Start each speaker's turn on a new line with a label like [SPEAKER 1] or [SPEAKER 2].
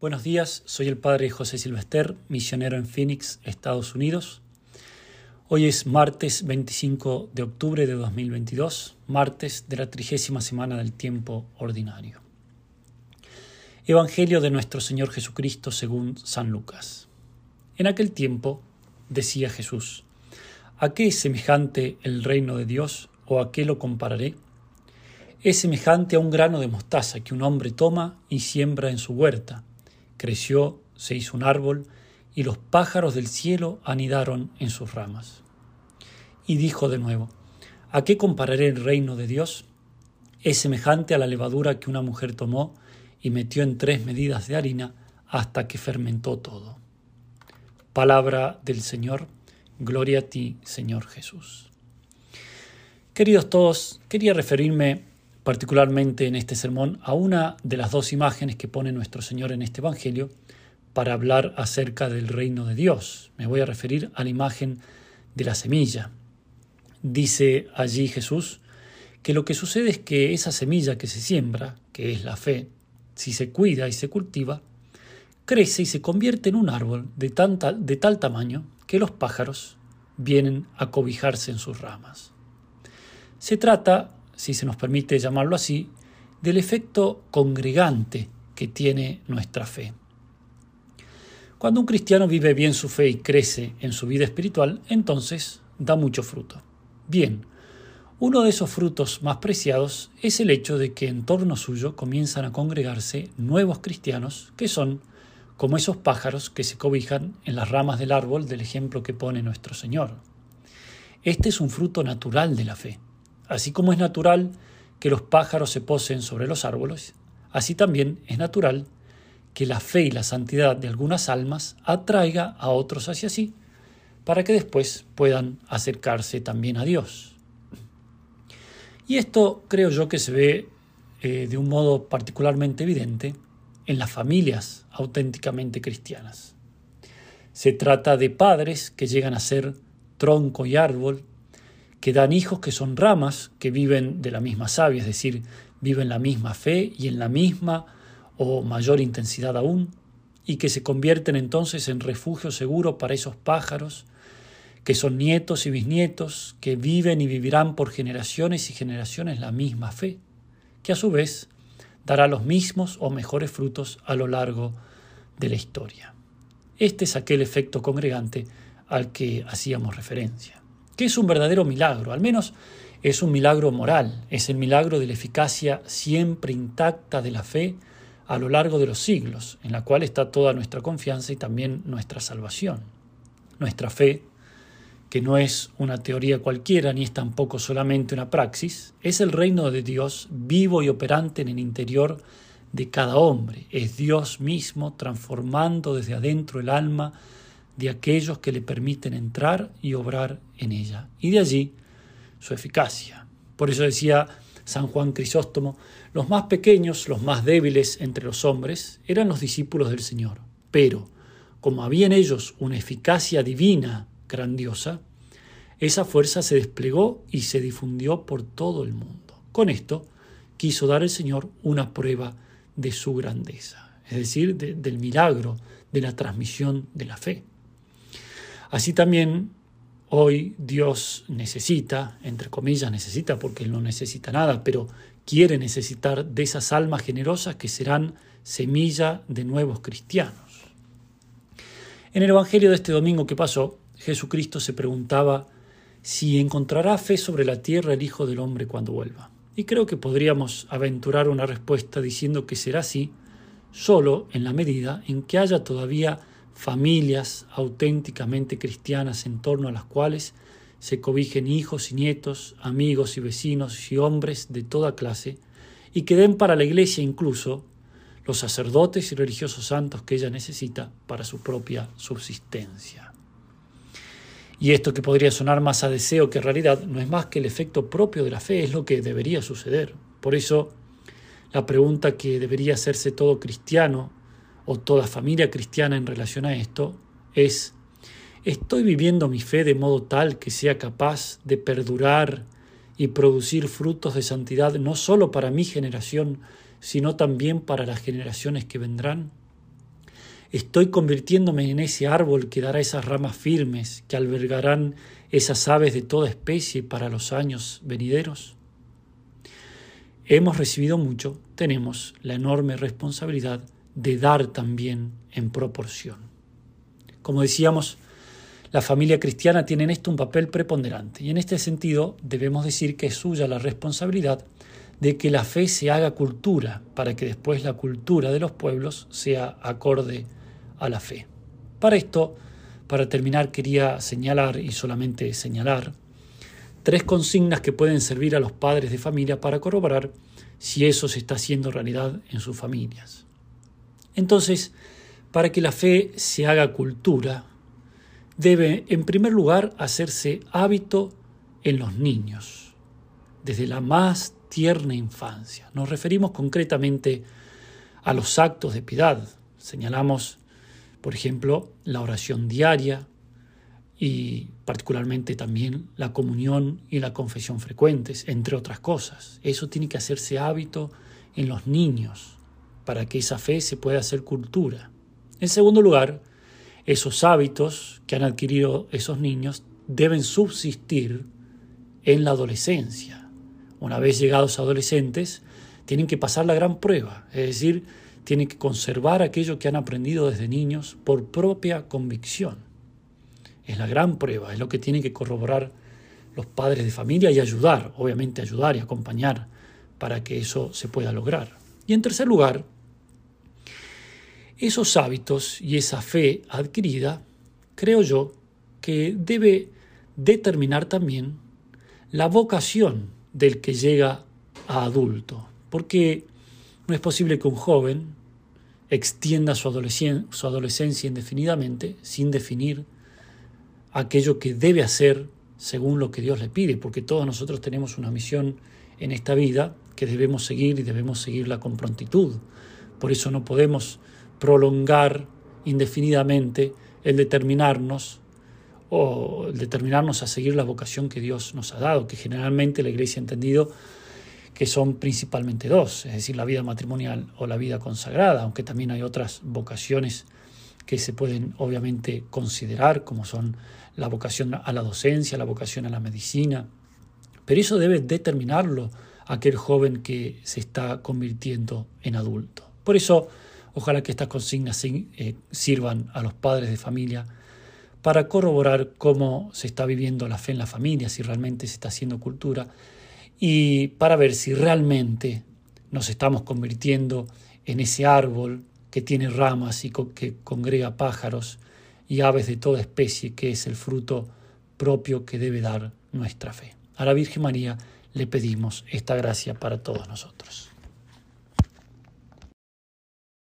[SPEAKER 1] Buenos días, soy el padre José Silvester, misionero en Phoenix, Estados Unidos. Hoy es martes 25 de octubre de 2022, martes de la trigésima semana del tiempo ordinario. Evangelio de nuestro Señor Jesucristo según San Lucas. En aquel tiempo decía Jesús, ¿a qué es semejante el reino de Dios o a qué lo compararé? Es semejante a un grano de mostaza que un hombre toma y siembra en su huerta creció, se hizo un árbol, y los pájaros del cielo anidaron en sus ramas. Y dijo de nuevo, ¿A qué compararé el reino de Dios? Es semejante a la levadura que una mujer tomó y metió en tres medidas de harina hasta que fermentó todo. Palabra del Señor, gloria a ti, Señor Jesús. Queridos todos, quería referirme particularmente en este sermón, a una de las dos imágenes que pone nuestro Señor en este Evangelio para hablar acerca del reino de Dios. Me voy a referir a la imagen de la semilla. Dice allí Jesús que lo que sucede es que esa semilla que se siembra, que es la fe, si se cuida y se cultiva, crece y se convierte en un árbol de, de tal tamaño que los pájaros vienen a cobijarse en sus ramas. Se trata si se nos permite llamarlo así, del efecto congregante que tiene nuestra fe. Cuando un cristiano vive bien su fe y crece en su vida espiritual, entonces da mucho fruto. Bien, uno de esos frutos más preciados es el hecho de que en torno suyo comienzan a congregarse nuevos cristianos que son como esos pájaros que se cobijan en las ramas del árbol del ejemplo que pone nuestro Señor. Este es un fruto natural de la fe. Así como es natural que los pájaros se posen sobre los árboles, así también es natural que la fe y la santidad de algunas almas atraiga a otros hacia sí, para que después puedan acercarse también a Dios. Y esto creo yo que se ve eh, de un modo particularmente evidente en las familias auténticamente cristianas. Se trata de padres que llegan a ser tronco y árbol que dan hijos que son ramas, que viven de la misma savia, es decir, viven la misma fe y en la misma o mayor intensidad aún, y que se convierten entonces en refugio seguro para esos pájaros, que son nietos y bisnietos, que viven y vivirán por generaciones y generaciones la misma fe, que a su vez dará los mismos o mejores frutos a lo largo de la historia. Este es aquel efecto congregante al que hacíamos referencia que es un verdadero milagro, al menos es un milagro moral, es el milagro de la eficacia siempre intacta de la fe a lo largo de los siglos, en la cual está toda nuestra confianza y también nuestra salvación. Nuestra fe, que no es una teoría cualquiera ni es tampoco solamente una praxis, es el reino de Dios vivo y operante en el interior de cada hombre, es Dios mismo transformando desde adentro el alma de aquellos que le permiten entrar y obrar en ella. Y de allí su eficacia. Por eso decía San Juan Crisóstomo, los más pequeños, los más débiles entre los hombres, eran los discípulos del Señor. Pero, como había en ellos una eficacia divina grandiosa, esa fuerza se desplegó y se difundió por todo el mundo. Con esto quiso dar el Señor una prueba de su grandeza, es decir, del milagro de la transmisión de la fe. Así también hoy Dios necesita, entre comillas necesita porque Él no necesita nada, pero quiere necesitar de esas almas generosas que serán semilla de nuevos cristianos. En el Evangelio de este domingo que pasó, Jesucristo se preguntaba si encontrará fe sobre la tierra el Hijo del Hombre cuando vuelva. Y creo que podríamos aventurar una respuesta diciendo que será así solo en la medida en que haya todavía familias auténticamente cristianas en torno a las cuales se cobijen hijos y nietos, amigos y vecinos y hombres de toda clase, y que den para la Iglesia incluso los sacerdotes y religiosos santos que ella necesita para su propia subsistencia. Y esto que podría sonar más a deseo que a realidad no es más que el efecto propio de la fe, es lo que debería suceder. Por eso, la pregunta que debería hacerse todo cristiano o toda familia cristiana en relación a esto es, ¿estoy viviendo mi fe de modo tal que sea capaz de perdurar y producir frutos de santidad no solo para mi generación, sino también para las generaciones que vendrán? Estoy convirtiéndome en ese árbol que dará esas ramas firmes, que albergarán esas aves de toda especie para los años venideros. Hemos recibido mucho, tenemos la enorme responsabilidad de dar también en proporción. Como decíamos, la familia cristiana tiene en esto un papel preponderante y en este sentido debemos decir que es suya la responsabilidad de que la fe se haga cultura para que después la cultura de los pueblos sea acorde a la fe. Para esto, para terminar, quería señalar y solamente señalar tres consignas que pueden servir a los padres de familia para corroborar si eso se está haciendo realidad en sus familias. Entonces, para que la fe se haga cultura, debe, en primer lugar, hacerse hábito en los niños, desde la más tierna infancia. Nos referimos concretamente a los actos de piedad. Señalamos, por ejemplo, la oración diaria y particularmente también la comunión y la confesión frecuentes, entre otras cosas. Eso tiene que hacerse hábito en los niños para que esa fe se pueda hacer cultura. En segundo lugar, esos hábitos que han adquirido esos niños deben subsistir en la adolescencia. Una vez llegados adolescentes, tienen que pasar la gran prueba, es decir, tienen que conservar aquello que han aprendido desde niños por propia convicción. Es la gran prueba, es lo que tienen que corroborar los padres de familia y ayudar, obviamente ayudar y acompañar para que eso se pueda lograr. Y en tercer lugar, esos hábitos y esa fe adquirida, creo yo, que debe determinar también la vocación del que llega a adulto, porque no es posible que un joven extienda su, adolescencia indefinidamente sin definir aquello que debe hacer según lo que Dios le pide, porque todos nosotros tenemos una misión en esta vida que debemos seguir y debemos seguirla con prontitud. Por eso no podemos prolongar indefinidamente el determinarnos o el determinarnos a seguir la vocación que Dios nos ha dado, que generalmente la Iglesia ha entendido que son principalmente dos, es decir, la vida matrimonial o la vida consagrada, aunque también hay otras vocaciones que se pueden obviamente considerar, como son la vocación a la docencia, la vocación a la medicina, pero eso debe determinarlo aquel joven que se está convirtiendo en adulto. Por eso, Ojalá que estas consignas eh, sirvan a los padres de familia para corroborar cómo se está viviendo la fe en la familia, si realmente se está haciendo cultura, y para ver si realmente nos estamos convirtiendo en ese árbol que tiene ramas y que congrega pájaros y aves de toda especie, que es el fruto propio que debe dar nuestra fe. A la Virgen María le pedimos esta gracia para todos nosotros.